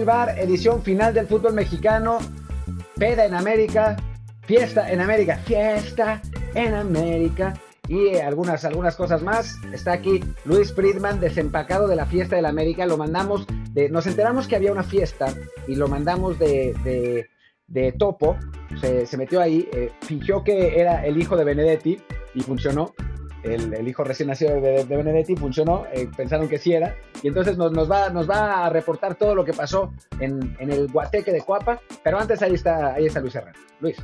Bar, edición final del fútbol mexicano. Peda en América, fiesta en América, fiesta en América. Y eh, algunas, algunas cosas más. Está aquí Luis Friedman, desempacado de la fiesta de la América. Lo mandamos, de, nos enteramos que había una fiesta y lo mandamos de, de, Topo. Se, metió ahí, eh, fingió que era el hijo de Benedetti y funcionó el, hijo recién nacido de, Benedetti, funcionó, eh, pensaron que sí era, y entonces nos, va, nos va a reportar todo lo que pasó en, el Guateque de Cuapa, pero antes ahí está, ahí está Luis Herrera. Luis.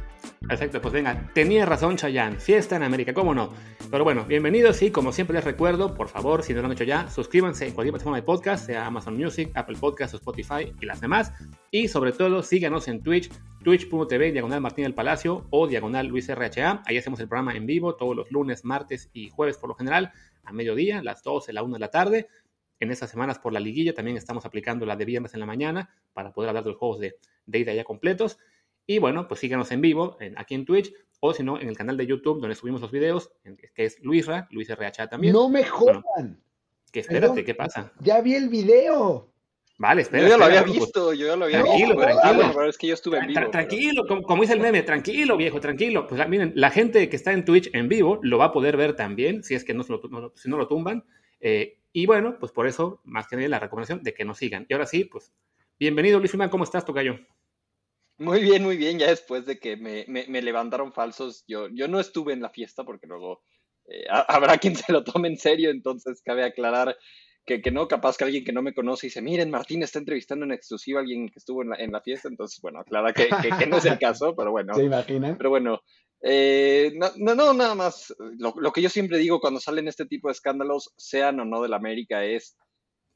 Perfecto, pues venga, tenía razón Chayanne, fiesta en América, ¿cómo no? Pero bueno, bienvenidos y como siempre les recuerdo, por favor, si no lo han hecho ya, suscríbanse en cualquier plataforma de podcast, sea Amazon Music, Apple Podcast o Spotify y las demás. Y sobre todo, síganos en Twitch, twitch.tv, diagonal Martín del Palacio o diagonal Luis RHA. Ahí hacemos el programa en vivo todos los lunes, martes y jueves por lo general, a mediodía, las 12, la 1 de la tarde. En estas semanas por la liguilla también estamos aplicando la de viernes en la mañana para poder hablar de los juegos de, de ida ya completos. Y bueno, pues síganos en vivo aquí en Twitch o si no en el canal de YouTube donde subimos los videos, que es Luisra, Luis RH también. No me jodan. que espérate, ¿qué pasa? Ya vi el video. Vale, espera. Yo ya lo había pues, visto, yo ya lo había tranquilo, visto. Tranquilo, tranquilo. es que yo estuve en vivo. tranquilo, como, dice el meme, tranquilo, viejo, tranquilo. Pues miren, la gente que está en Twitch en vivo lo va a poder ver también, si es que no, lo, si no lo tumban. Eh, y bueno, pues por eso, más que nada, la recomendación de que nos sigan. Y ahora sí, pues, bienvenido, Luis Firman, ¿cómo estás, Tocayo? Muy bien, muy bien. Ya después de que me, me, levantaron falsos, yo, yo no estuve en la fiesta porque luego eh, habrá quien se lo tome en serio, entonces cabe aclarar que, que, no, capaz que alguien que no me conoce dice, miren, Martín está entrevistando en exclusiva a alguien que estuvo en la, en la fiesta, entonces, bueno, aclara que, que, no es el caso, pero bueno. ¿Se imaginan? Pero bueno, eh, no, no, nada más, lo, lo, que yo siempre digo cuando salen este tipo de escándalos, sean o no de la América, es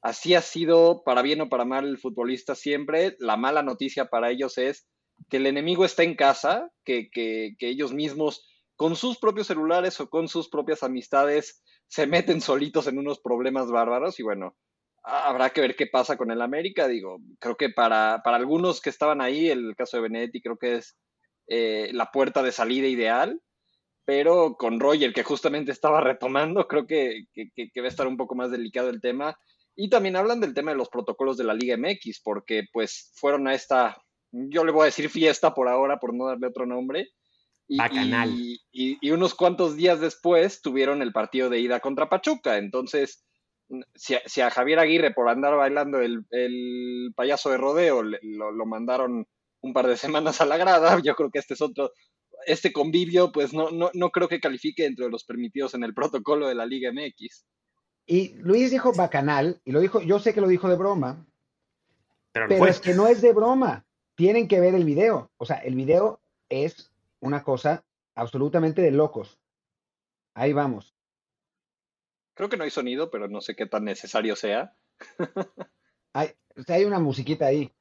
Así ha sido, para bien o para mal, el futbolista siempre. La mala noticia para ellos es que el enemigo está en casa, que, ellos mismos, con sus propios celulares o con sus propias amistades, se meten solitos en unos problemas bárbaros. Y bueno, habrá que ver qué pasa con el América. Digo, creo que para, para algunos que estaban ahí, el caso de Benedetti creo que es eh, la puerta de salida ideal pero con Roger, que justamente estaba retomando, creo que, que, va a estar un poco más delicado el tema. Y también hablan del tema de los protocolos de la Liga MX, porque pues fueron a esta, yo le voy a decir fiesta por ahora, por no darle otro nombre. Y, y, y, unos cuantos días después tuvieron el partido de ida contra Pachuca. Entonces, si a, Javier Aguirre por andar bailando el, payaso de rodeo lo, lo, mandaron un par de semanas a la grada, yo creo que este es otro, este convivio, pues no, no, no creo que califique dentro de los permitidos en el protocolo de la Liga MX. Y Luis dijo bacanal, y lo dijo, yo sé que lo dijo de broma, pero, es que no es de broma. Tienen que ver el video. O sea, el video es una cosa absolutamente de locos. Ahí vamos. Creo que no hay sonido, pero no sé qué tan necesario sea. hay, hay una musiquita ahí.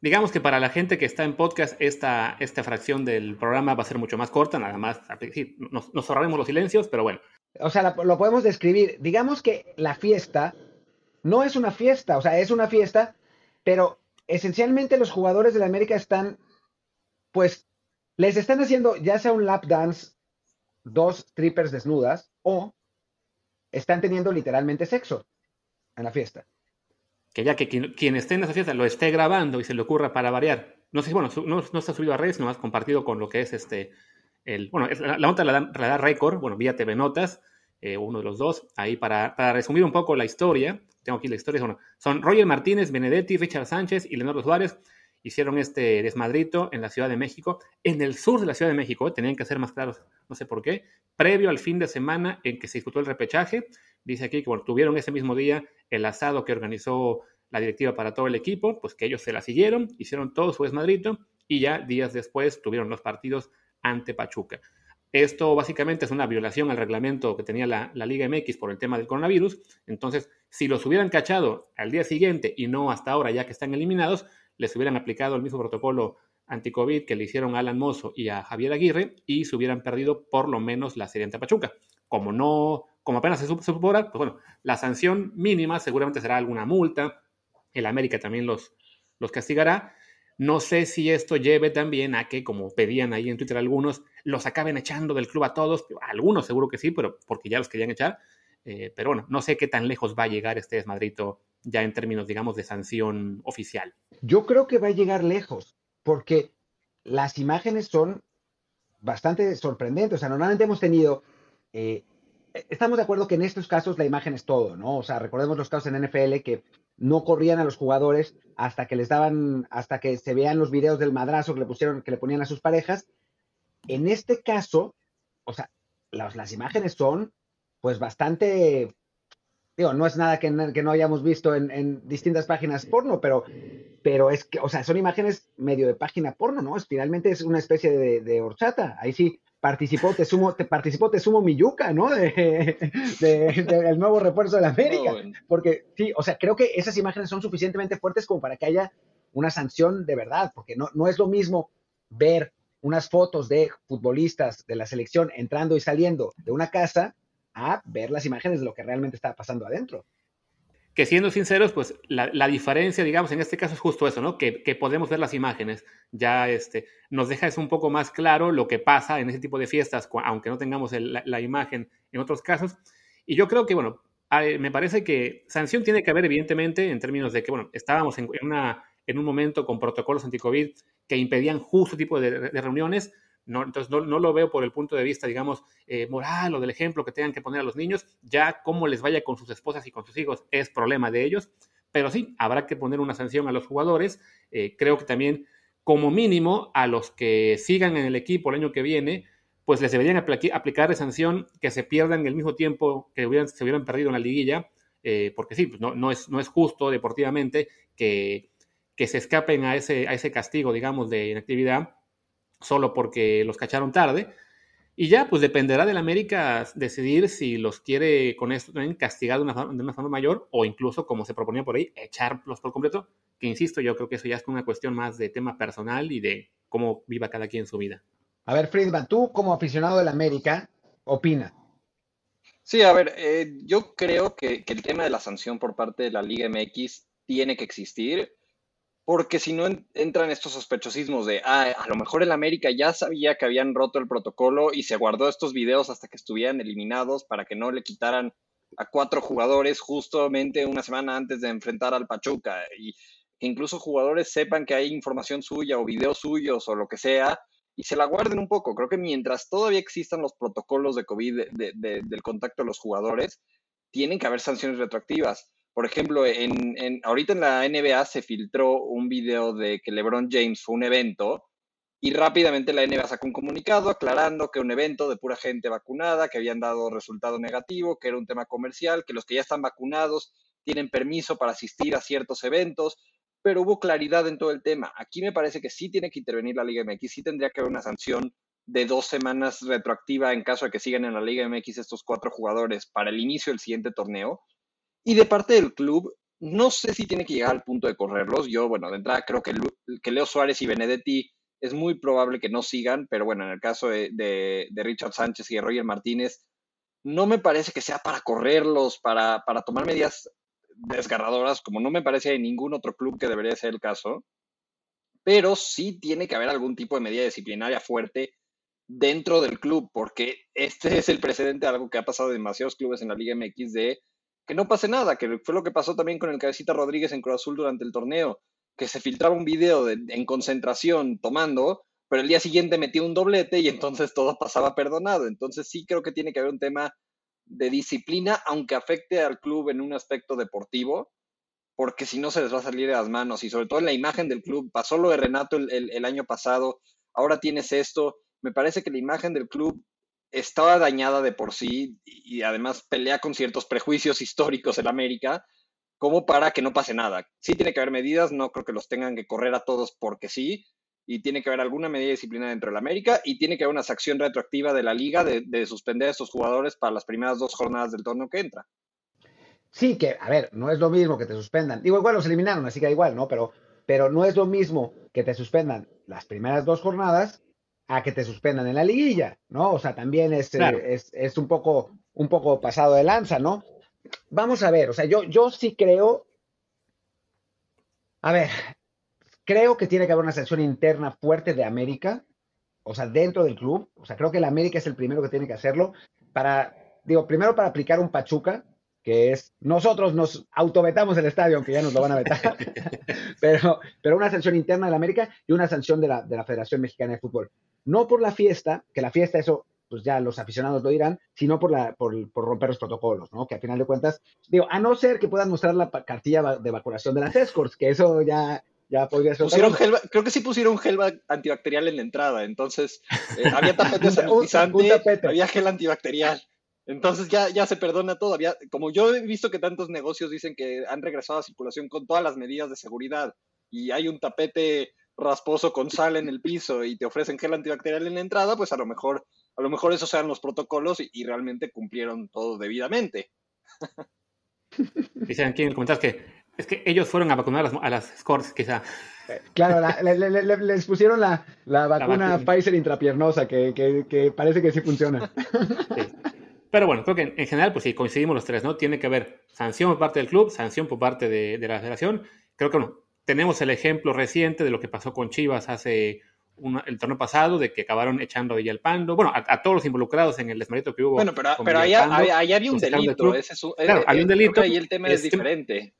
Digamos que para la gente que está en podcast, esta, esta fracción del programa va a ser mucho más corta, nada más. nos, nos ahorraremos los silencios, pero bueno, o sea, lo podemos describir. Digamos que la fiesta no es una fiesta, o sea, es una fiesta, pero esencialmente los jugadores de la América están, pues, les están haciendo ya sea un lap dance, dos strippers desnudas, o están teniendo literalmente sexo en la fiesta. Que ya que quien, esté en esa fiesta lo esté grabando y se le ocurra para variar. No sé, bueno, no, no está subido a redes, no has compartido con lo que es este bueno, la, nota la, da Record, bueno, vía TV Notas, eh, uno de los dos, ahí para, resumir un poco la historia, tengo aquí la historia, son, son Roger Martínez, Benedetti, Richard Sánchez y Leonardo Suárez, hicieron este desmadrito en la Ciudad de México, en el sur de la Ciudad de México, tenían que ser más claros, no sé por qué, previo al fin de semana en que se disputó el repechaje, dice aquí que bueno, tuvieron ese mismo día el asado que organizó la directiva para todo el equipo, pues que ellos se la siguieron, hicieron todo su desmadrito y ya días después tuvieron los partidos ante Pachuca. Esto básicamente es una violación al reglamento que tenía la, Liga MX por el tema del coronavirus. Entonces, si los hubieran cachado al día siguiente y no hasta ahora, ya que están eliminados, les hubieran aplicado el mismo protocolo anti-COVID que le hicieron a Alan Mozo y a Javier Aguirre y se hubieran perdido por lo menos la serie Pachuca. Como no, como apenas se, supone, pues bueno, la sanción mínima seguramente será alguna multa. El América también los, los castigará no sé si esto lleve también a que, como pedían ahí en Twitter algunos, los acaben echando del club a todos. Algunos seguro que sí, pero porque ya los querían echar. Eh, pero bueno, no sé qué tan lejos va a llegar este desmadrito ya en términos, digamos, de sanción oficial. Yo creo que va a llegar lejos, porque las imágenes son bastante sorprendentes. O sea, normalmente hemos tenido, eh, estamos de acuerdo que en estos casos la imagen es todo, ¿no? O sea, recordemos los casos en NFL que no corrían a los jugadores hasta que les daban, hasta que se vean los videos del madrazo que le pusieron, que le ponían a sus parejas. En este caso, o sea, las, imágenes son pues bastante, digo, no es nada que, no hayamos visto en, distintas páginas porno, pero, pero es que, o sea, son imágenes medio de página porno, ¿no? Es, finalmente es una especie de, de horchata. Ahí sí, participó te sumo, te participó te sumo Miyuka, ¿no? De, el nuevo refuerzo de la América. Porque sí, o sea, creo que esas imágenes son suficientemente fuertes como para que haya una sanción de verdad, porque no, no es lo mismo ver unas fotos de futbolistas de la selección entrando y saliendo de una casa a ver las imágenes de lo que realmente está pasando adentro que siendo sinceros, pues la, diferencia, digamos, en este caso es justo eso, ¿no? Que, podemos ver las imágenes. Ya este, nos deja eso un poco más claro lo que pasa en ese tipo de fiestas, aunque no tengamos la, imagen en otros casos. Y yo creo que, bueno, me parece que sanción tiene que haber, evidentemente, en términos de que, bueno, estábamos en, una, en un momento con protocolos anti-COVID que impedían justo tipo de reuniones, no, entonces no, lo veo por el punto de vista, digamos, eh, moral o del ejemplo que tengan que poner a los niños. Ya cómo les vaya con sus esposas y con sus hijos es problema de ellos. Pero sí, habrá que poner una sanción a los jugadores. Eh, creo que también, como mínimo, a los que sigan en el equipo el año que viene, pues les deberían aplicar de sanción que se pierdan el mismo tiempo que hubieran, se hubieran perdido en la liguilla. Eh, porque sí, pues no, no, es, no es justo deportivamente que, que se escapen a ese, a ese castigo, digamos, de inactividad solo porque los cacharon tarde. Y ya, pues dependerá del América decidir si los quiere con esto también castigar de una, de una forma mayor o incluso, como se proponía por ahí, echarlos por completo. Que insisto, yo creo que eso ya es una cuestión más de tema personal y de cómo viva cada quien su vida. A ver, Friedman, tú como aficionado del América, opina. Sí, a ver, eh, yo creo que, que el tema de la sanción por parte de la Liga MX tiene que existir porque si no entran estos sospechosismos de, ah, a lo mejor el América ya sabía que habían roto el protocolo y se guardó estos videos hasta que estuvieran eliminados para que no le quitaran a cuatro jugadores justamente una semana antes de enfrentar al Pachuca y que incluso jugadores sepan que hay información suya o videos suyos o lo que sea y se la guarden un poco. Creo que mientras todavía existan los protocolos de COVID del contacto de los jugadores, tienen que haber sanciones retroactivas por ejemplo, en, ahorita en la NBA se filtró un video de que LeBron James fue un evento y rápidamente la NBA sacó un comunicado aclarando que un evento de pura gente vacunada, que habían dado resultado negativo, que era un tema comercial, que los que ya están vacunados tienen permiso para asistir a ciertos eventos, pero hubo claridad en todo el tema. Aquí me parece que sí tiene que intervenir la Liga MX, sí tendría que haber una sanción de dos semanas retroactiva en caso de que sigan en la Liga MX estos cuatro jugadores para el inicio del siguiente torneo y de parte del club, no sé si tiene que llegar al punto de correrlos. Yo, bueno, de entrada creo que, que Leo Suárez y Benedetti es muy probable que no sigan, pero bueno, en el caso de, Richard Sánchez y de Roger Martínez, no me parece que sea para correrlos, para, para tomar medidas desgarradoras, como no me parece en ningún otro club que debería ser el caso, pero sí tiene que haber algún tipo de medida disciplinaria fuerte dentro del club, porque este es el precedente de algo que ha pasado en demasiados clubes en la Liga MX de que no pase nada, que fue lo que pasó también con el Cabecita Rodríguez en Cruz Azul durante el torneo, que se filtraba un video en concentración tomando, pero el día siguiente metió un doblete y entonces todo pasaba perdonado. Entonces sí creo que tiene que haber un tema de disciplina, aunque afecte al club en un aspecto deportivo, porque si no se les va a salir de las manos y sobre todo en la imagen del club. Pasó lo de Renato el, el año pasado, ahora tienes esto. Me parece que la imagen del club estaba dañada de por sí y además pelea con ciertos prejuicios históricos en América, como para que no pase nada. Sí tiene que haber medidas, no creo que los tengan que correr a todos porque sí, y tiene que haber alguna medida disciplinaria dentro de la América y tiene que haber una acción retroactiva de la liga de, suspender a estos jugadores para las primeras dos jornadas del torneo que entra. Sí, que, a ver, no es lo mismo que te suspendan. Digo, igual los eliminaron, así que da igual, ¿no? Pero, pero no es lo mismo que te suspendan las primeras dos jornadas a que te suspendan en la liguilla, ¿no? O sea, también es, eh, es, un, poco, un poco pasado de lanza, ¿no? Vamos a ver, o sea, yo, yo sí creo, a ver, creo que tiene que haber una sanción interna fuerte de América, o sea, dentro del club, o sea, creo que el América es el primero que tiene que hacerlo, para, digo, primero para aplicar un Pachuca, que es nosotros nos autovetamos el estadio, aunque ya nos lo van a vetar, pero, pero una sanción interna de la América y una sanción de la, de la Federación Mexicana de Fútbol. No por la fiesta, que la fiesta eso pues ya los aficionados lo dirán, sino por, la, por, romper los protocolos, ¿no? Que al final de cuentas, digo, a no ser que puedan mostrar la cartilla de vacunación de las escorts, que eso ya, ya podría ser. creo que sí pusieron gel antibacterial en la entrada, entonces eh, había tapete sanitizante, había gel antibacterial. Entonces ya, ya se perdona todo. como yo he visto que tantos negocios dicen que han regresado a circulación con todas las medidas de seguridad y hay un tapete rasposo con sal en el piso y te ofrecen gel antibacterial en la entrada, pues a lo mejor, a lo mejor esos eran los protocolos y, realmente cumplieron todo debidamente. Dicen aquí en el comentario que es que ellos fueron a vacunar a las, scores, quizá. Claro, les pusieron la, vacuna Pfizer intrapiernosa, que, que, parece que sí funciona. Pero bueno, creo que en, general, pues sí, coincidimos los tres, ¿no? Tiene que haber sanción por parte del club, sanción por parte de, la federación. Creo que bueno, tenemos el ejemplo reciente de lo que pasó con Chivas hace el torneo pasado, de que acabaron echando a Villalpando, bueno, a, todos los involucrados en el desmarito que hubo. Bueno, pero, pero ahí, había un delito. Ese es, claro, había un delito. Ahí el tema es, diferente.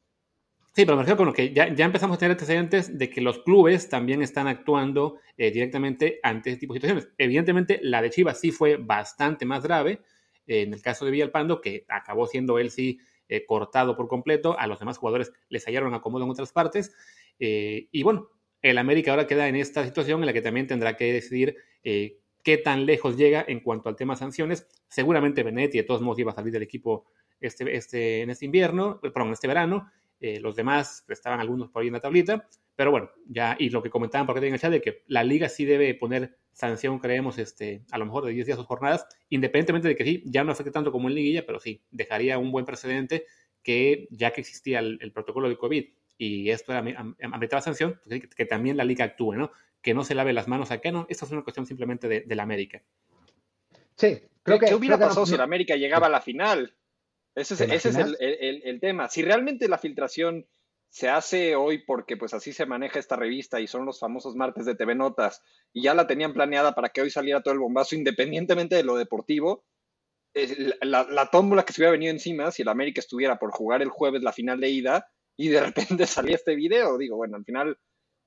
Sí, pero me refiero con lo que ya, ya, empezamos a tener antecedentes de que los clubes también están actuando eh, directamente ante este tipo de situaciones. Evidentemente, la de Chivas sí fue bastante más grave, en el caso de Villalpando, que acabó siendo él sí eh, cortado por completo, a los demás jugadores les hallaron acomodo en otras partes. Eh, y bueno, el América ahora queda en esta situación en la que también tendrá que decidir eh, qué tan lejos llega en cuanto al tema sanciones. Seguramente Benetti de todos modos iba a salir del equipo este, este, en este invierno, perdón, en este verano. Los demás estaban algunos por ahí en la tablita. Pero bueno, ya, y lo que comentaban porque en el chat de que la liga sí debe poner sanción, creemos, este, a lo mejor de 10 días o jornadas, independientemente de que sí, ya no afecte tanto como en liguilla, pero sí, dejaría un buen precedente que ya que existía el, protocolo de COVID y esto era la sanción, pues, que, también la liga actúe, ¿no? Que no se lave las manos acá, no, esto es una cuestión simplemente de, la América. Sí, creo que... ¿Qué hubiera pasado si la América llegaba a la final? Ese es, ese es el, el, el, tema. Si realmente la filtración se hace hoy porque pues así se maneja esta revista y son los famosos martes de TV Notas y ya la tenían planeada para que hoy saliera todo el bombazo independientemente de lo deportivo, la, la tómbola que se hubiera venido encima si el América estuviera por jugar el jueves la final de ida y de repente salía este video, digo, bueno, al final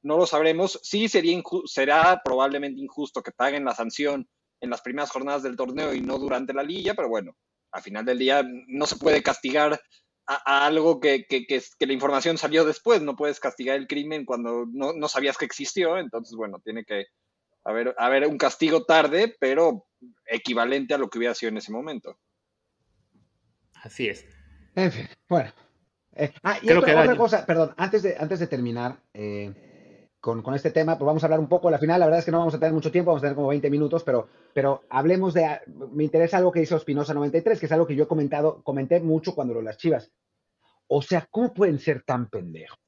no lo sabremos, sí sería será probablemente injusto que paguen la sanción en las primeras jornadas del torneo y no durante la liga, pero bueno, al final del día no se puede castigar a, algo que, que, que, la información salió después. No puedes castigar el crimen cuando no, no sabías que existió. Entonces, bueno, tiene que haber, haber un castigo tarde, pero equivalente a lo que hubiera sido en ese momento. Así es. En fin, bueno. Eh, ah, y otra, cosa, perdón, antes de, antes de terminar, eh, con, con, este tema, pues vamos a hablar un poco, la final, la verdad es que no vamos a tener mucho tiempo, vamos a tener como 20 minutos, pero, pero hablemos de, me interesa algo que hizo Espinosa 93, que es algo que yo he comentado, comenté mucho cuando lo las chivas. O sea, ¿cómo pueden ser tan pendejos?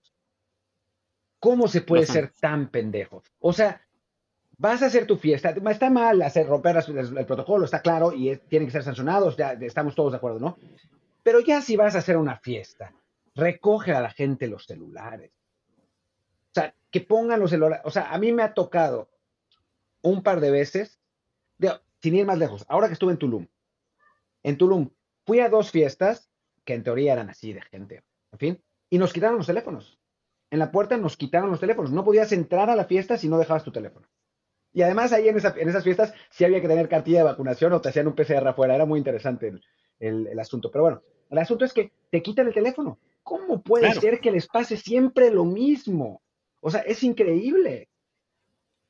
¿Cómo se puede ser tan pendejos? O sea, vas a hacer tu fiesta, está mal hacer romper el protocolo, está claro, y tienen que ser sancionados, ya estamos todos de acuerdo, ¿no? Pero ya si vas a hacer una fiesta, recoge a la gente los celulares que pongan los celulares. O sea, a mí me ha tocado un par de veces, sin ir más lejos, ahora que estuve en Tulum. En Tulum fui a dos fiestas que en teoría eran así de gente, en fin, y nos quitaron los teléfonos. En la puerta nos quitaron los teléfonos. No podías entrar a la fiesta si no dejabas tu teléfono. Y además ahí en, esas fiestas sí había que tener cartilla de vacunación o te hacían un PCR afuera. Era muy interesante el, asunto. Pero bueno, el asunto es que te quitan el teléfono. ¿Cómo puede ser que les pase siempre lo mismo? O sea, es increíble.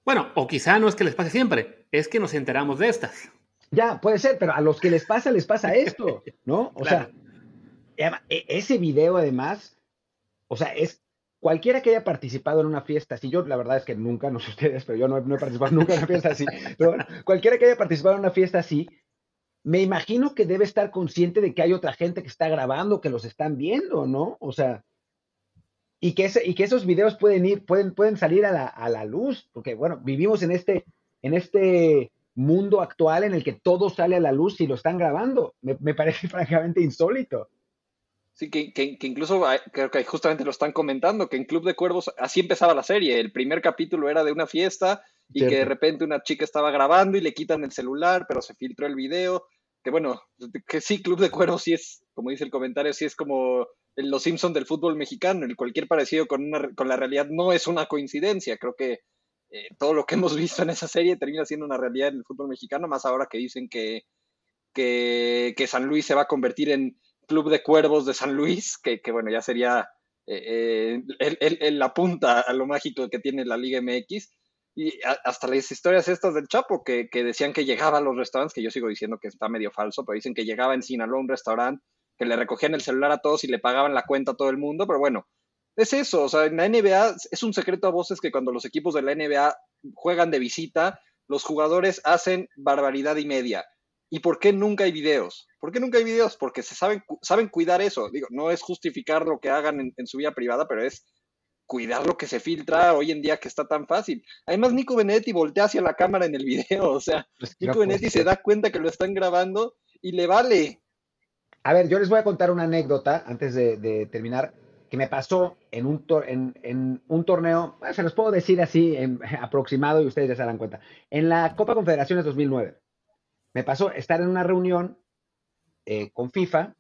Bueno, o quizá no es que les pase siempre, es que nos enteramos de estas. Ya, puede ser, pero a los que les pasa, les pasa esto, ¿no? O sea, e, ese video además, o sea, es cualquiera que haya participado en una fiesta, si yo la verdad es que nunca, no sé ustedes, pero yo no, no he participado nunca en una fiesta así, pero cualquiera que haya participado en una fiesta así, me imagino que debe estar consciente de que hay otra gente que está grabando, que los están viendo, ¿no? O sea, y que, y que esos videos pueden ir, pueden, pueden salir a la, a la luz, porque bueno, vivimos en este, en este mundo actual en el que todo sale a la luz y lo están grabando. Me, me parece francamente insólito. Sí, que, que, incluso creo que justamente lo están comentando, que en Club de Cuervos así empezaba la serie. El primer capítulo era de una fiesta y que de repente una chica estaba grabando y le quitan el celular, pero se filtró el video. que bueno, que sí, Club de Cuervos sí es, como dice el comentario, sí es como los Simpsons del fútbol mexicano, el cualquier parecido con, con la realidad no es una coincidencia, creo que eh, todo lo que hemos visto en esa serie termina siendo una realidad en el fútbol mexicano, más ahora que dicen que, que, San Luis se va a convertir en Club de Cuervos de San Luis, que, bueno, ya sería eh, eh la punta a lo mágico que tiene la Liga MX. Y hasta las historias estas del Chapo, que, que, decían que llegaba a los restaurantes, que yo sigo diciendo que está medio falso, pero dicen que llegaba en Sinaloa a un restaurante, que le recogían el celular a todos y le pagaban la cuenta a todo el mundo, pero bueno, es eso, o sea, en la NBA es un secreto a voces que cuando los equipos de la NBA juegan de visita, los jugadores hacen barbaridad y media. ¿Y por qué nunca hay videos? ¿Por qué nunca hay videos? Porque se saben, saben cuidar eso. Digo, no es justificar lo que hagan en, su vida privada, pero es cuidar lo que se filtra hoy en día que está tan fácil. Además, Nico Benetti voltea hacia la cámara en el video, o sea, pues, Nico Benetti se da cuenta que lo están grabando y le vale. A ver, yo les voy a contar una anécdota antes de terminar que me pasó en un, torneo, se los puedo decir así en, aproximado y ustedes ya se darán cuenta. En la Copa Confederaciones 2009, me pasó estar en una reunión eh, con FIFA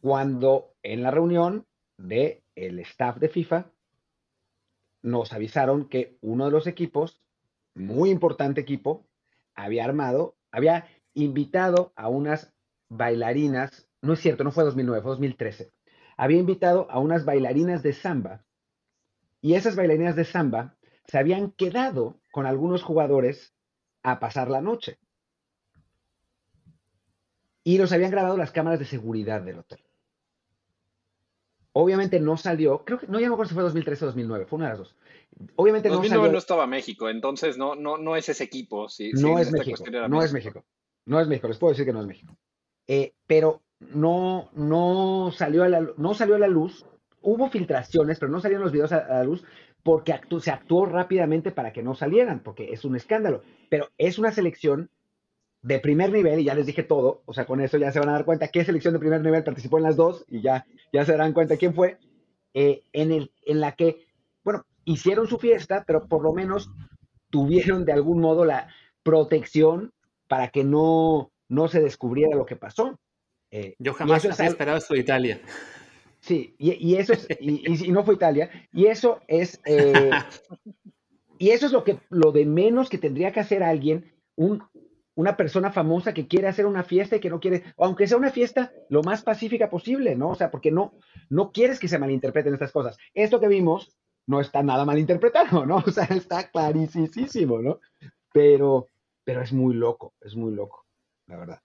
cuando en la reunión del el staff de FIFA nos avisaron que uno de los equipos, muy importante equipo, había armado, había invitado a unas bailarinas, no es cierto, no fue 2009, fue 2013 había invitado a unas bailarinas de samba y esas bailarinas de samba se habían quedado con algunos jugadores a pasar la noche. Y los habían grabado las cámaras de seguridad del hotel. Obviamente no salió, creo que no ya me acuerdo si fue 2013 o 2009, fue una de las dos. Obviamente 2009 no salió. no estaba México, entonces no, no, no es ese equipo. no es México, no es México. No es México, les puedo decir que no es México. Eh, pero no, no, salió a la, no salió a la luz. Hubo filtraciones, pero no salieron los videos a, la luz porque se actuó rápidamente para que no salieran, porque es un escándalo. Pero es una selección de primer nivel, y ya les dije todo, o sea, con eso ya se van a dar cuenta qué selección de primer nivel participó en las dos, y ya, ya se darán cuenta quién fue, eh, en, el, en la que, bueno, hicieron su fiesta, pero por lo menos tuvieron de algún modo la protección para que no, no se descubriera lo que pasó. Eh, Yo jamás había esperado esto de Italia. Sí, y, eso es, y, no fue Italia, y eso es, eh, y eso es lo que, lo de menos que tendría que hacer alguien, un, una persona famosa que quiere hacer una fiesta y que no quiere, aunque sea una fiesta lo más pacífica posible, ¿no? O sea, porque no, no quieres que se malinterpreten estas cosas. Esto que vimos no está nada malinterpretado, ¿no? O sea, está clarísimo, ¿no? Pero, pero es muy loco, es muy loco, la verdad.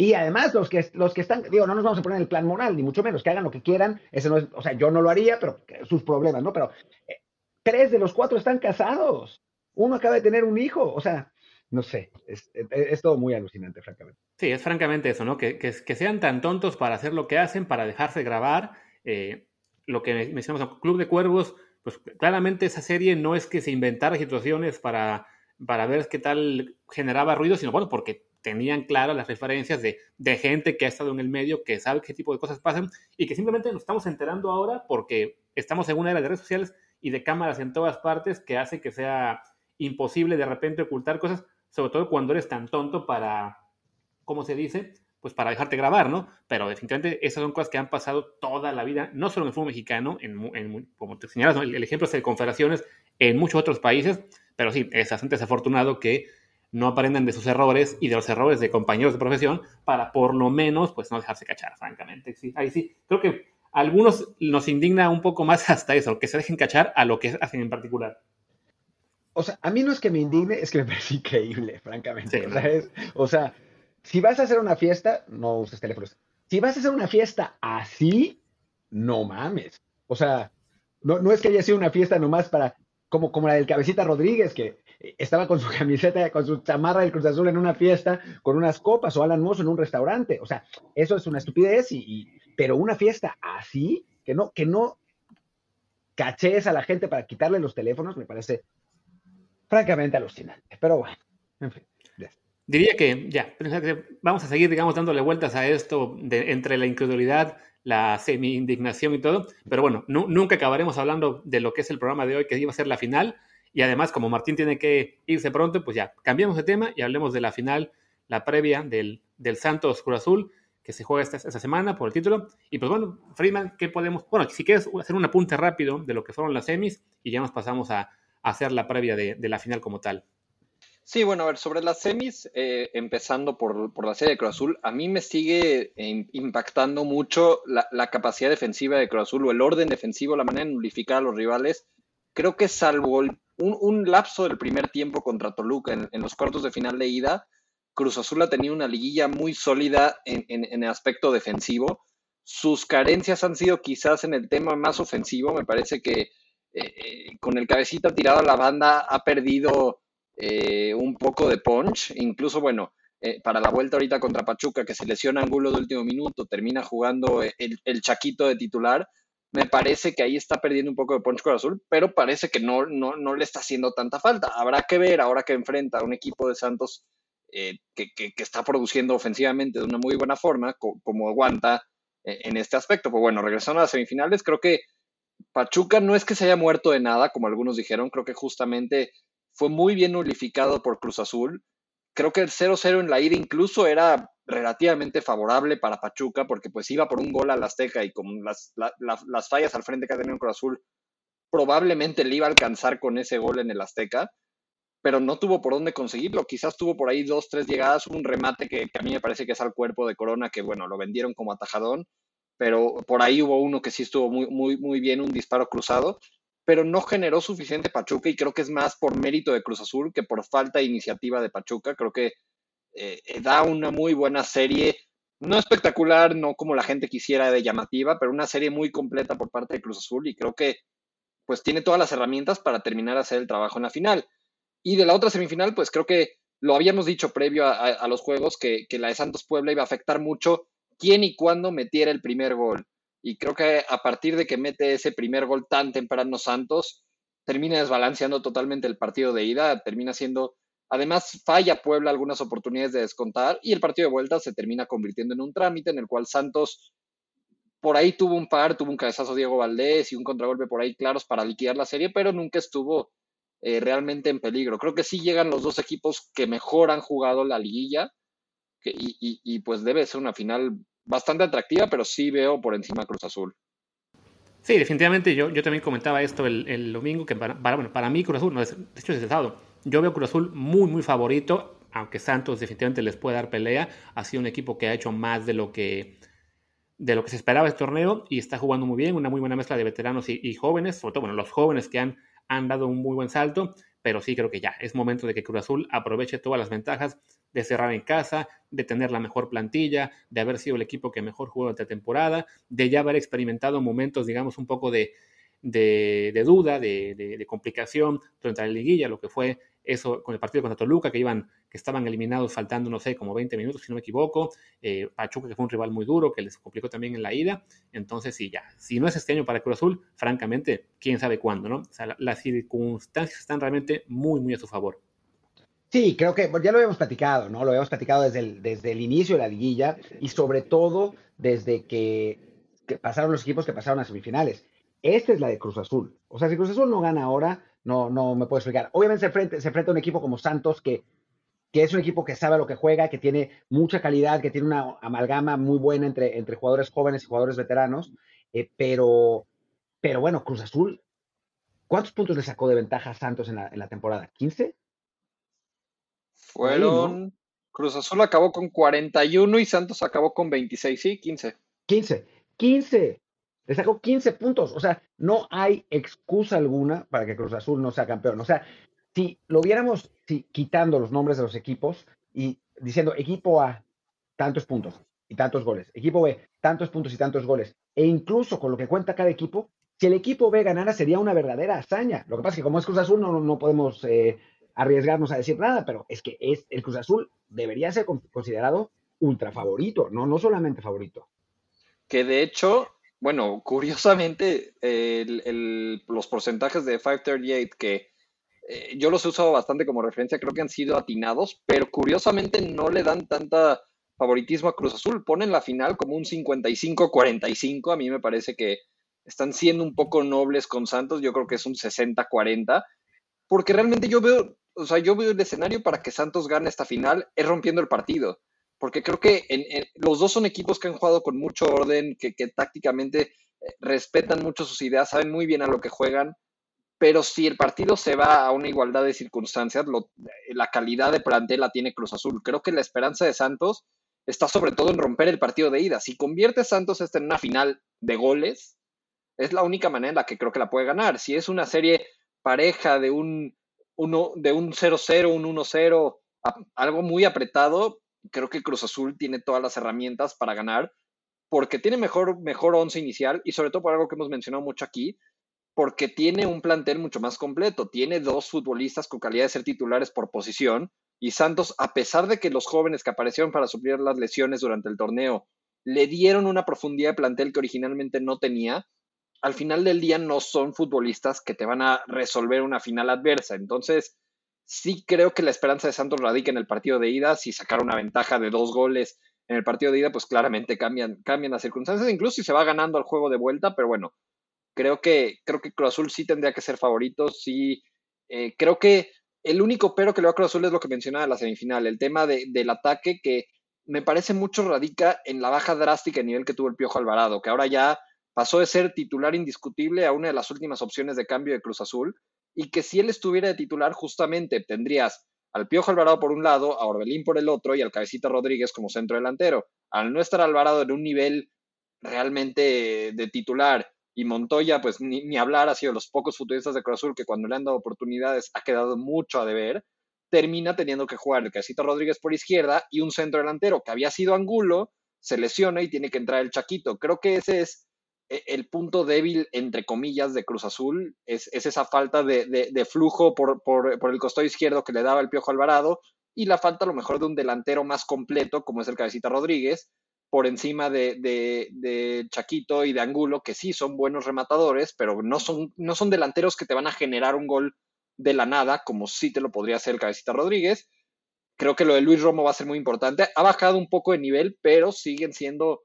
Y además, los que, los que están, digo, no nos vamos a poner el plan moral, ni mucho menos, que hagan lo que quieran. Ese no es, o sea, yo no lo haría, pero sus problemas, ¿no? Pero eh, tres de los cuatro están casados. Uno acaba de tener un hijo. O sea, no sé, es, todo muy alucinante, francamente. Sí, es francamente eso, ¿no? Que, que, sean tan tontos para hacer lo que hacen, para dejarse grabar. Eh, lo que mencionamos, Club de Cuervos, pues claramente esa serie no es que se inventara situaciones para, para ver qué tal generaba ruido, sino bueno, porque tenían claras las referencias de, gente que ha estado en el medio, que sabe qué tipo de cosas pasan y que simplemente nos estamos enterando ahora porque estamos en una era de redes sociales y de cámaras en todas partes que hace que sea imposible de repente ocultar cosas, sobre todo cuando eres tan tonto para, ¿cómo se dice? Pues para dejarte grabar, ¿no? Pero definitivamente esas son cosas que han pasado toda la vida, no solo en el fútbol mexicano, en, como te señalas, el, el, ejemplo es de confederaciones en muchos otros países, pero sí, es bastante desafortunado que no aprendan de sus errores y de los errores de compañeros de profesión para por lo menos pues no dejarse cachar, francamente. Sí, ahí sí, creo que a algunos nos indigna un poco más hasta eso, que se dejen cachar a lo que hacen en particular. O sea, a mí no es que me indigne, es que me parece increíble, francamente. o, sea, si vas a hacer una fiesta, no uses teléfonos. Si vas a hacer una fiesta así, no mames. O sea, no, no es que haya sido una fiesta nomás para, como, como la del Cabecita Rodríguez, que estaba con su camiseta, con su chamarra del Cruz Azul en una fiesta, con unas copas, o Alan Mozo en un restaurante. O sea, eso es una estupidez, y, pero una fiesta así, que no, que no caches a la gente para quitarle los teléfonos, me parece francamente alucinante. Pero bueno, en fin. Diría que ya, vamos a seguir, digamos, dándole vueltas a esto entre la incredulidad, la semi-indignación y todo, pero bueno, nunca acabaremos hablando de lo que es el programa de hoy, que iba a ser la final, y además, como Martín tiene que irse pronto, pues ya, cambiamos de tema y hablemos de la final la previa del, del Santos Cruz Azul que se juega esta, esta, semana por el título. Y pues bueno, Freeman, ¿qué podemos? Bueno, si quieres hacer un apunte rápido de lo que fueron las semis y ya nos pasamos a, hacer la previa de, de, la final como tal. Sí, bueno, a ver, sobre las semis, eh, empezando por, por, la serie de Cruz Azul, a mí me sigue eh, impactando mucho la, la, capacidad defensiva de Cruz Azul o el orden defensivo, la manera de nulificar a los rivales. Creo que salvo el, un, un, lapso del primer tiempo contra Toluca en, en los cuartos de final de ida, Cruz Azul ha tenido una liguilla muy sólida en, en, en, el aspecto defensivo. Sus carencias han sido quizás en el tema más ofensivo. Me parece que eh, con el cabecita tirado a la banda ha perdido eh, un poco de punch. Incluso, bueno, eh, para la vuelta ahorita contra Pachuca, que se lesiona Angulo de último minuto, termina jugando el, el, Chaquito de titular. Me parece que ahí está perdiendo un poco de punch Azul, pero parece que no, no, no le está haciendo tanta falta. Habrá que ver ahora que enfrenta a un equipo de Santos eh, que, que, está produciendo ofensivamente de una muy buena forma, co como aguanta eh, en este aspecto. Pues bueno, regresando a las semifinales, creo que Pachuca no es que se haya muerto de nada, como algunos dijeron, creo que justamente fue muy bien nulificado por Cruz Azul. Creo que el 0-0 en la ida incluso era relativamente favorable para Pachuca, porque pues iba por un gol al Azteca y con las, la, la, las fallas al frente que ha tenido Cruz Azul, probablemente le iba a alcanzar con ese gol en el Azteca pero no tuvo por dónde conseguirlo. Quizás tuvo por ahí dos, tres llegadas, un remate que, que, a mí me parece que es al cuerpo de Corona, que bueno, lo vendieron como atajadón, pero por ahí hubo uno que sí estuvo muy, muy, muy bien, un disparo cruzado, pero no generó suficiente Pachuca y creo que es más por mérito de Cruz Azul que por falta de iniciativa de Pachuca. Creo que eh, da una muy buena serie, no espectacular, no como la gente quisiera de llamativa, pero una serie muy completa por parte de Cruz Azul y creo que pues tiene todas las herramientas para terminar a hacer el trabajo en la final. Y de la otra semifinal, pues creo que lo habíamos dicho previo a los juegos que, que, la de Santos Puebla iba a afectar mucho quién y cuándo metiera el primer gol. Y creo que a partir de que mete ese primer gol tan temprano Santos, termina desbalanceando totalmente el partido de ida, termina siendo, además falla Puebla algunas oportunidades de descontar y el partido de vuelta se termina convirtiendo en un trámite en el cual Santos por ahí tuvo un par, tuvo un cabezazo Diego Valdés y un contragolpe por ahí claros para liquidar la serie, pero nunca estuvo eh, realmente en peligro. Creo que sí llegan los dos equipos que mejor han jugado la liguilla y, pues debe ser una final bastante atractiva, pero sí veo por encima Cruz Azul. Sí, definitivamente yo, yo también comentaba esto el, el domingo, que para, bueno, para mí Cruz Azul, no de hecho es estado, yo veo Cruz Azul muy, muy favorito, aunque Santos definitivamente les puede dar pelea, ha sido un equipo que ha hecho más de lo que de lo que se esperaba este torneo y está jugando muy bien, una muy buena mezcla de veteranos y, jóvenes, sobre todo bueno, los jóvenes que han han dado un muy buen salto, pero sí creo que ya es momento de que Cruz Azul aproveche todas las ventajas de cerrar en casa, de tener la mejor plantilla, de haber sido el equipo que mejor jugó durante la temporada, de ya haber experimentado momentos, digamos, un poco de, de, de duda, de, de, complicación durante la liguilla, lo que fue eso con el partido contra Toluca, que iban, que estaban eliminados faltando, no sé, como 20 minutos, si no me equivoco, eh, Pachuca, que fue un rival muy duro, que les complicó también en la ida, entonces sí, ya, si no es este año para Cruz Azul, francamente, quién sabe cuándo, ¿no? O sea, la, las circunstancias están realmente muy, muy a su favor. Sí, creo que ya lo habíamos platicado, ¿no? Lo habíamos platicado desde el, desde el inicio de la liguilla y sobre todo desde que, que pasaron los equipos que pasaron a semifinales. Esta es la de Cruz Azul. O sea, si Cruz Azul no gana ahora, no, no me puedo explicar. Obviamente se enfrenta, se enfrenta a un equipo como Santos que, que es un equipo que sabe lo que juega, que tiene mucha calidad, que tiene una amalgama muy buena entre, entre jugadores jóvenes y jugadores veteranos, eh, pero, pero bueno, Cruz Azul, ¿cuántos puntos le sacó de ventaja a Santos en la, en la temporada? ¿15? Fueron. Cruz Azul acabó con 41 y Santos acabó con 26, sí, 15. 15, 15. Le sacó 15 puntos. O sea, no hay excusa alguna para que Cruz Azul no sea campeón. O sea, si lo viéramos quitando los nombres de los equipos y diciendo equipo A, tantos puntos y tantos goles, equipo B, tantos puntos y tantos goles, e incluso con lo que cuenta cada equipo, si el equipo B ganara sería una verdadera hazaña. Lo que pasa es que como es Cruz Azul no, no podemos eh, arriesgarnos a decir nada, pero es que es, el Cruz Azul debería ser considerado ultra favorito, no, no solamente favorito. Que de hecho, bueno, curiosamente, el, los porcentajes de 538 que eh, yo los he usado bastante como referencia, creo que han sido atinados, pero curiosamente no le dan tanta favoritismo a Cruz Azul. Ponen la final como un 55-45. A mí me parece que están siendo un poco nobles con Santos. Yo creo que es un 60-40. Porque realmente yo veo, o sea, yo veo el escenario para que Santos gane esta final es rompiendo el partido, porque creo que los dos son equipos que han jugado con mucho orden, que, tácticamente eh, respetan mucho sus ideas, saben muy bien a lo que juegan, pero si el partido se va a una igualdad de circunstancias, la calidad de plantel la tiene Cruz Azul. Creo que la esperanza de Santos está sobre todo en romper el partido de ida. Si convierte Santos esta en una final de goles, es la única manera en la que creo que la puede ganar. Si es una serie pareja de un 0-0, un 1-0, algo muy apretado, creo que Cruz Azul tiene todas las herramientas para ganar, porque tiene mejor, mejor once inicial y sobre todo por algo que hemos mencionado mucho aquí, porque tiene un plantel mucho más completo. Tiene dos futbolistas con calidad de ser titulares por posición y Santos, a pesar de que los jóvenes que aparecieron para suplir las lesiones durante el torneo le dieron una profundidad de plantel que originalmente no tenía, al final del día no son futbolistas que te van a resolver una final adversa. Entonces, sí creo que la esperanza de Santos radica en el partido de ida. Si sacar una ventaja de dos goles en el partido de ida, pues claramente cambian, cambian las circunstancias, incluso si se va ganando al juego de vuelta, pero bueno, creo que, creo que Cruz Azul sí tendría que ser favorito. Sí, eh, creo que el único pero que le va a Cruz Azul es lo que mencionaba en la semifinal, el tema del ataque que me parece mucho radica en la baja drástica de nivel que tuvo el Piojo Alvarado, que ahora ya pasó de ser titular indiscutible a una de las últimas opciones de cambio de Cruz Azul, y que si él estuviera de titular, justamente tendrías al Piojo Alvarado por un lado, a Orbelín por el otro y al Cabecita Rodríguez como centro delantero. Al no estar Alvarado en un nivel realmente de titular y Montoya, pues ni, hablar, ha sido los pocos futbolistas de Cruz Azul que cuando le han dado oportunidades ha quedado mucho a deber, termina teniendo que jugar el Cabecita Rodríguez por izquierda y un centro delantero que había sido Angulo, se lesiona y tiene que entrar el Chaquito. Creo que ese es el punto débil, entre comillas, de Cruz Azul es, esa falta de, flujo por, el costado izquierdo que le daba el Piojo Alvarado y la falta a lo mejor de un delantero más completo, como es el Cabecita Rodríguez, por encima de, Chaquito y de Angulo, que sí son buenos rematadores, pero no son, no son delanteros que te van a generar un gol de la nada, como sí te lo podría hacer el Cabecita Rodríguez. Creo que lo de Luis Romo va a ser muy importante. Ha bajado un poco de nivel, pero siguen siendo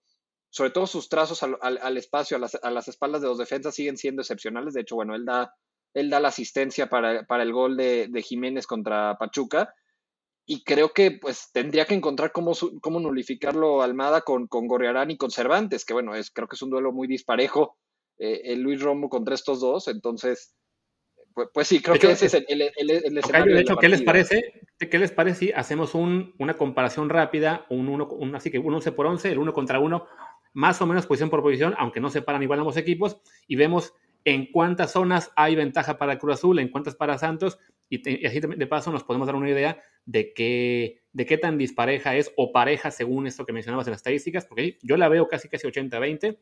sobre todo sus trazos al, espacio, a las, espaldas de los defensas siguen siendo excepcionales. De hecho, bueno, él da, él da la asistencia para, el gol de, Jiménez contra Pachuca. Y creo que pues tendría que encontrar cómo, cómo nulificarlo Almada con, con Gorriarán y con Cervantes, que bueno, es, creo que es un duelo muy disparejo eh, el Luis Romo contra estos dos. Entonces, pues, pues sí, creo que ese es el, el, escenario. De hecho, ¿qué les parece? ¿Qué les parece si hacemos un, una comparación rápida, un, uno, un, así que un 11 por 11, el uno contra uno, más o menos posición por posición, aunque no se paran igual ambos equipos, y vemos en cuántas zonas hay ventaja para Cruz Azul, en cuántas para Santos, y, así de paso nos podemos dar una idea de qué, de qué tan dispareja es o pareja según esto que mencionabas en las estadísticas, porque yo la veo casi casi 80-20,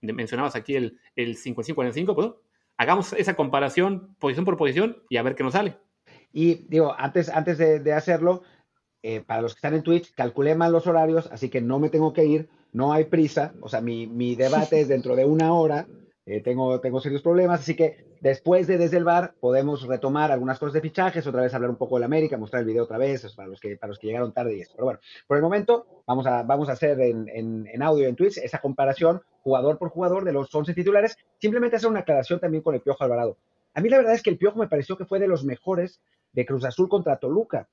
mencionabas aquí el, el 55-45, pues hagamos esa comparación posición por posición y a ver qué nos sale. Y digo, antes, antes de, hacerlo, eh, para los que están en Twitch, calculé mal los horarios, así que no me tengo que ir, no hay prisa, o sea, mi, mi debate es dentro de una hora, eh, tengo, tengo serios problemas, así que después de Desde el Bar podemos retomar algunas cosas de fichajes, otra vez hablar un poco de la América, mostrar el video otra vez, para los que, para los que llegaron tarde y eso. Pero bueno, por el momento vamos a, vamos a hacer en, en, en audio en Twitch esa comparación jugador por jugador de los 11 titulares, simplemente hacer una aclaración también con el Piojo Alvarado. A mí la verdad es que el Piojo me pareció que fue de los mejores de Cruz Azul contra Toluca.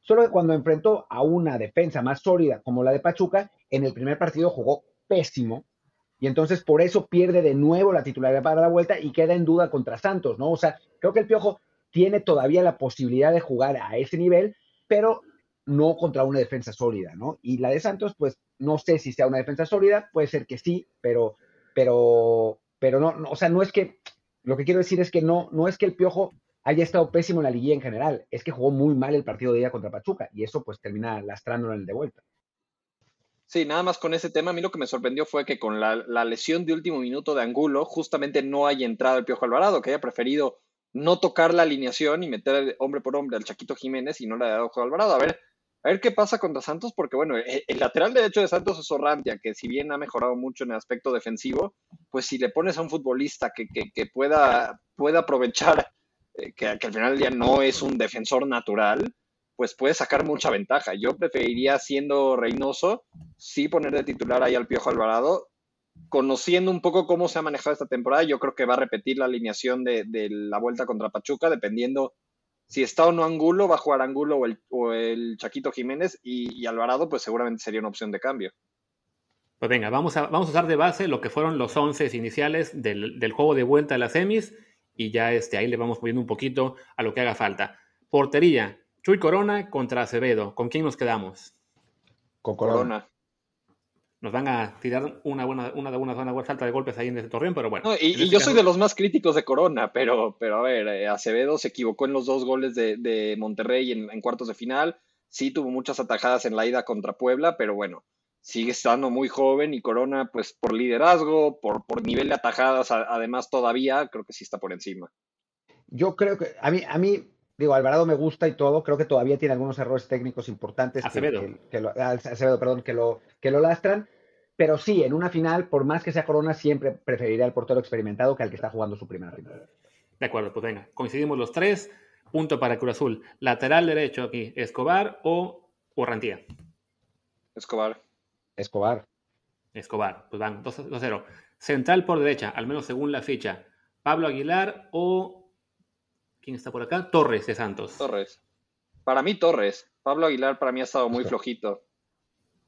Solo que cuando enfrentó a una defensa más sólida como la de Pachuca, en el primer partido jugó pésimo y entonces por eso pierde de nuevo la titularidad para la vuelta y queda en duda contra Santos, ¿no? O sea, creo que el Piojo tiene todavía la posibilidad de jugar a ese nivel, pero no contra una defensa sólida, ¿no? Y la de Santos, pues no sé si sea una defensa sólida, puede ser que sí, pero, pero, pero no, no, o sea, no es que, lo que quiero decir es que no, no es que el Piojo haya estado pésimo en la liguilla en general, es que jugó muy mal el partido de día contra Pachuca y eso pues termina lastrándolo en el de vuelta. Sí, nada más con ese tema, a mí lo que me sorprendió fue que con la, lesión de último minuto de Angulo, justamente no haya entrado el Piojo Alvarado, que haya preferido no tocar la alineación y meter hombre por hombre al Chaquito Jiménez y no le haya dado Alvarado. A ver, a ver qué pasa contra Santos, porque bueno, e, el, lateral derecho de Santos es Orrantia, que si bien ha mejorado mucho en el aspecto defensivo, pues si le pones a un futbolista que, que, pueda, pueda aprovechar eh, que, al final día no es un defensor natural, pues puede sacar mucha ventaja. Yo preferiría, siendo Reynoso, sí poner de titular ahí al Piojo Alvarado. Conociendo un poco cómo se ha manejado esta temporada, yo creo que va a repetir la alineación de, la vuelta contra Pachuca, dependiendo si está o no Angulo, va a jugar Angulo o el, o el Chaquito Jiménez y, Alvarado, pues seguramente sería una opción de cambio. Pues venga, vamos a, vamos a usar de base lo que fueron los 11 iniciales del, del, juego de vuelta a las semis y ya este, ahí le vamos poniendo un poquito a lo que haga falta. Portería, Chuy Corona contra Acevedo. ¿Con quién nos quedamos? Con Corona. Nos van a tirar una buena, una, una, una buena falta de golpes ahí en ese torreón, pero bueno. y, este yo soy de los más críticos de Corona, pero, pero a ver, eh, Acevedo se equivocó en los dos goles de, de Monterrey en, en, cuartos de final. Sí tuvo muchas atajadas en la ida contra Puebla, pero bueno, sigue estando muy joven y Corona, pues por liderazgo, por, por nivel de atajadas, además todavía creo que sí está por encima. Yo creo que a mí, a mí digo, Alvarado me gusta y todo, creo que todavía tiene algunos errores técnicos importantes. Acevedo. Que, lo, ah, Acevedo, perdón, que lo, que lo lastran. Pero sí, en una final, por más que sea Corona, siempre preferiría al portero experimentado que al que está jugando su primera final. De acuerdo, pues venga, coincidimos los tres. Punto para Cruz Azul. Lateral derecho aquí, Escobar o Urrantía. Escobar. Escobar. Escobar, pues van 2-0. Central por derecha, al menos según la ficha. Pablo Aguilar o ¿Quién está por acá? Torres de Santos. Torres. Para mí, Torres. Pablo Aguilar para mí ha estado muy flojito.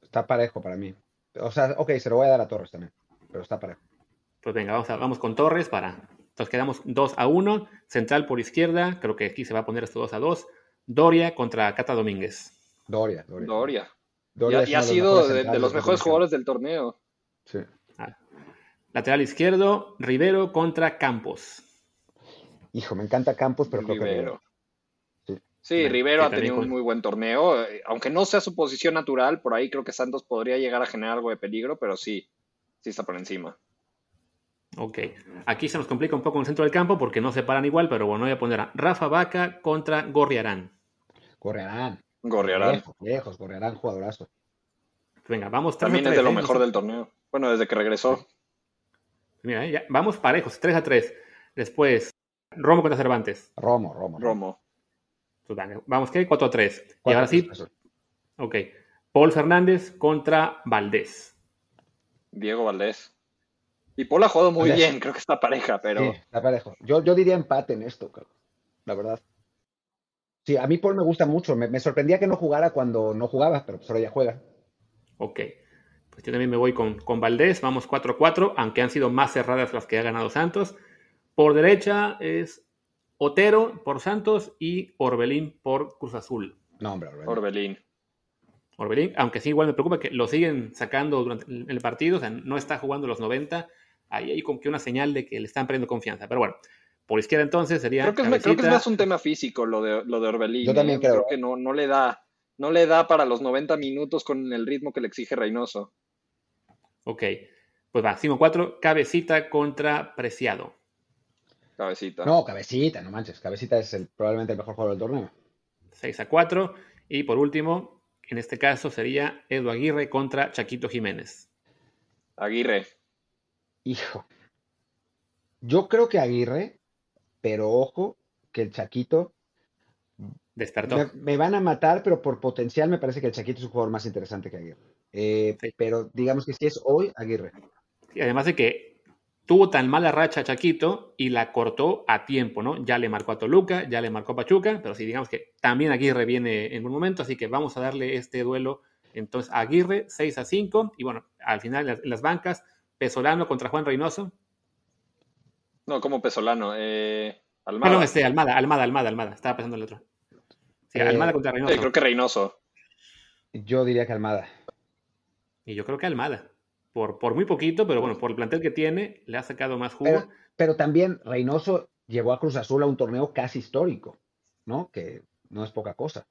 Está parejo para mí. O sea, ok, se lo voy a dar a Torres también. Pero está parejo. Pues venga, vamos, vamos con Torres para. Entonces quedamos 2 a 1. Central por izquierda. Creo que aquí se va a poner esto 2 a 2. Doria contra Cata Domínguez. Doria, Doria. Doria. Y, ha sido de, los mejores jugadores del torneo. Sí. Ah. Lateral izquierdo, Rivero contra Campos. Hijo, me encanta Campos, pero creo Rivero. que. Sí, sí Rivero ha tenido un muy buen torneo. Eh, aunque no sea su posición natural, por ahí creo que Santos podría llegar a generar algo de peligro, pero sí, sí está por encima. Ok. Aquí se nos complica un poco en el centro del campo porque no se paran igual, pero bueno, voy a poner a Rafa Vaca contra Gorriarán. Gorriarán. Gorriarán. Lejos, lejos, Gorriarán, jugadorazo. Venga, vamos También es de lo ¿eh? mejor del torneo. Bueno, desde que regresó. Mira, ya, vamos parejos, 3 a 3. Después, Romo contra Cervantes. Romo, Romo. Romo. Vamos, ¿qué? 4 a 3. Y ahora sí. Ok. Paul Fernández contra Valdés. Diego Valdés. Y Paul ha jugado muy bien, creo que está pareja, pero. Sí, está parejo. Yo, yo diría empate en esto, la verdad. Sí, a mí Paul me gusta mucho. Me, sorprendía que no jugara cuando no jugaba, pero pues ahora ya juega. Ok. Pues yo también me voy con, con Valdés. Vamos 4-4, aunque han sido más cerradas las que ha ganado Santos. Por derecha es Otero por Santos y Orbelín por Cruz Azul. No, hombre, Orbelín. Orbelín. aunque sí, igual me preocupa que lo siguen sacando durante el partido, o sea, no está jugando los 90. Ahí hay como que una señal de que le están perdiendo confianza. Pero bueno, por izquierda entonces sería. Creo que, es, creo que es más un tema físico lo de, lo de Orbelín. Yo también ¿eh? creo. creo. que no, no le da. No le da para los 90 minutos con el ritmo que le exige Reynoso. Ok. Pues va, 5-4, cabecita contra Preciado. Cabecita. No, cabecita, no manches. Cabecita es el, probablemente el mejor jugador del torneo. 6 a 4. Y por último, en este caso sería Edu Aguirre contra Chaquito Jiménez. Aguirre. Hijo. Yo creo que Aguirre, pero ojo, que el Chaquito. Despertó. Me, van a matar, pero por potencial me parece que el Chaquito es un jugador más interesante que Aguirre. Eh, pero digamos que si es hoy, Aguirre. Y además de que tuvo tan mala racha Chaquito y la cortó a tiempo, ¿no? Ya le marcó a Toluca, ya le marcó a Pachuca, pero sí, digamos que también Aguirre viene en un momento, así que vamos a darle este duelo entonces a Aguirre 6 a 5 y bueno, al final en las bancas, Pesolano contra Juan Reynoso. No, como Pesolano, eh, Almada. Ah, no, este, Almada, Almada, Almada, Almada, estaba pensando en el otro. Sí, eh, Almada contra Reynoso. creo que Reynoso. Yo diría que Almada. Y yo creo que Almada por, por muy poquito, pero bueno, por el plantel que tiene, le ha sacado más jugo. Pero, también Reynoso llevó a Cruz Azul a un torneo casi histórico, ¿no? Que no es poca cosa.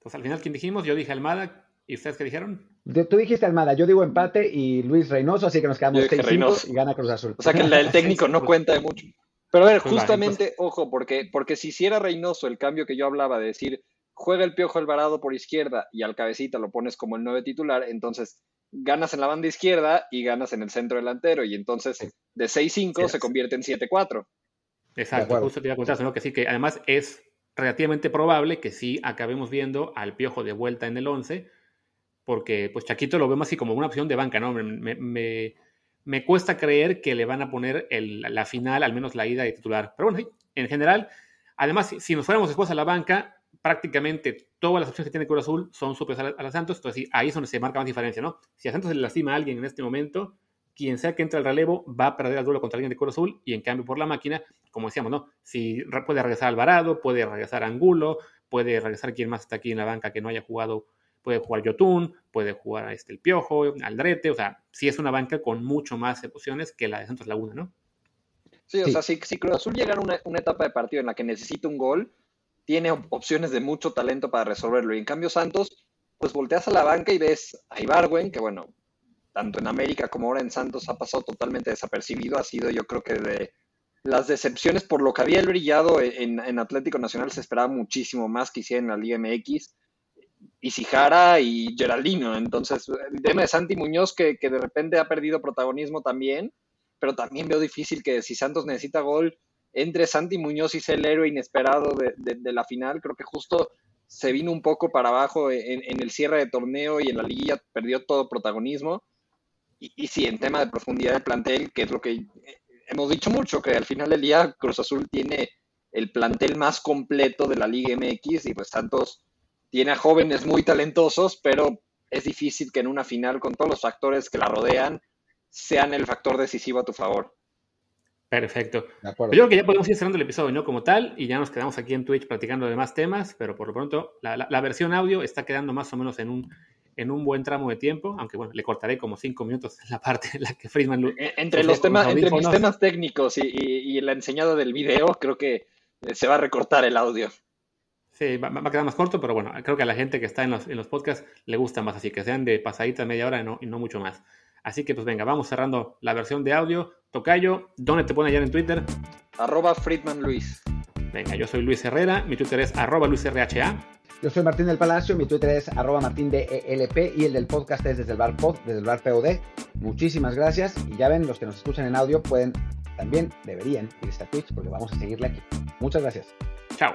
Pues al final, ¿quién dijimos? Yo dije Almada. ¿Y ustedes qué dijeron? Tú dijiste Almada, yo digo empate y Luis Reynoso, así que nos quedamos 6 y gana Cruz Azul. O sea que el, técnico no cuenta de mucho. Pero a ver, pues justamente, ojo, porque, porque si hiciera Reynoso el cambio que yo hablaba de decir, juega el Piojo Alvarado por izquierda y al cabecita lo pones como el nueve titular, entonces ganas en la banda izquierda y ganas en el centro delantero. Y entonces de 6-5 se convierte en 7-4. Exacto, justo te iba a contar, ¿no? que sí, que además es relativamente probable que sí acabemos viendo al Piojo de vuelta en el 11, porque pues Chaquito lo vemos así como una opción de banca, ¿no? Me, me, cuesta creer que le van a poner la final, al menos la ida de titular. Pero bueno, en general, Además, si, nos fuéramos después a la banca, prácticamente todas las opciones que tiene Cruz Azul son superiores a, la Santos, entonces ahí es donde se marca más diferencia, ¿no? Si a Santos se le lastima a alguien en este momento, quien sea que entre al relevo va a perder el duelo contra alguien de Cruz Azul y en cambio por la máquina, como decíamos, ¿no? Si puede regresar Alvarado, puede regresar Angulo, puede regresar quien más está aquí en la banca que no haya jugado, puede jugar Yotun, puede jugar este, el Piojo, Aldrete, o sea, sí es una banca con mucho más opciones que la de Santos Laguna, ¿no? Sí, o sea, si, Cruz Azul llega a una, una, etapa de partido en la que necesita un gol, tiene opciones de mucho talento para resolverlo. Y en cambio, Santos, pues volteas a la banca y ves a Ibarwen, que bueno, tanto en América como ahora en Santos ha pasado totalmente desapercibido. Ha sido, yo creo que de las decepciones por lo que había brillado en, en Atlético Nacional se esperaba muchísimo más que hiciera en la Liga MX. Y Sijara y Geraldino. Entonces, el tema de Santi Muñoz, que, que de repente ha perdido protagonismo también pero también veo difícil que si Santos necesita gol, entre Santi Muñoz y sea el héroe inesperado de, la final. Creo que justo se vino un poco para abajo en, el cierre de torneo y en la liguilla perdió todo protagonismo. Y, y sí, en tema de profundidad del plantel, que es lo que hemos dicho mucho, que al final del día Cruz Azul tiene el plantel más completo de la Liga MX y pues Santos tiene a jóvenes muy talentosos, pero es difícil que en una final con todos los factores que la rodean, sean el factor decisivo a tu favor. Perfecto. Yo creo que ya podemos ir cerrando el episodio, ¿no? Como tal, y ya nos quedamos aquí en Twitch platicando de más temas, pero por lo pronto la, versión audio está quedando más o menos en un, en un buen tramo de tiempo, aunque bueno, le cortaré como cinco minutos en la parte en la que Friedman... E, entre, los temas, entre mis temas técnicos y, y, la enseñada del video, creo que eh, se va a recortar el audio. Sí, va, a quedar más corto, pero bueno, creo que a la gente que está en los, en los podcasts le gusta más, así que sean de pasadita media hora no, y no mucho más. Así que pues venga, vamos cerrando la versión de audio. Tocayo, ¿dónde te pueden hallar en Twitter? Arroba Friedman Luis. Venga, yo soy Luis Herrera, mi Twitter es arroba LuisRHA. Yo soy Martín del Palacio, mi Twitter es arroba Martín e y el del podcast es desde el bar pod, desde el bar POD. Muchísimas gracias y ya ven, los que nos escuchan en audio pueden, también deberían irse a Twitch porque vamos a seguirle aquí. Muchas gracias. Chao.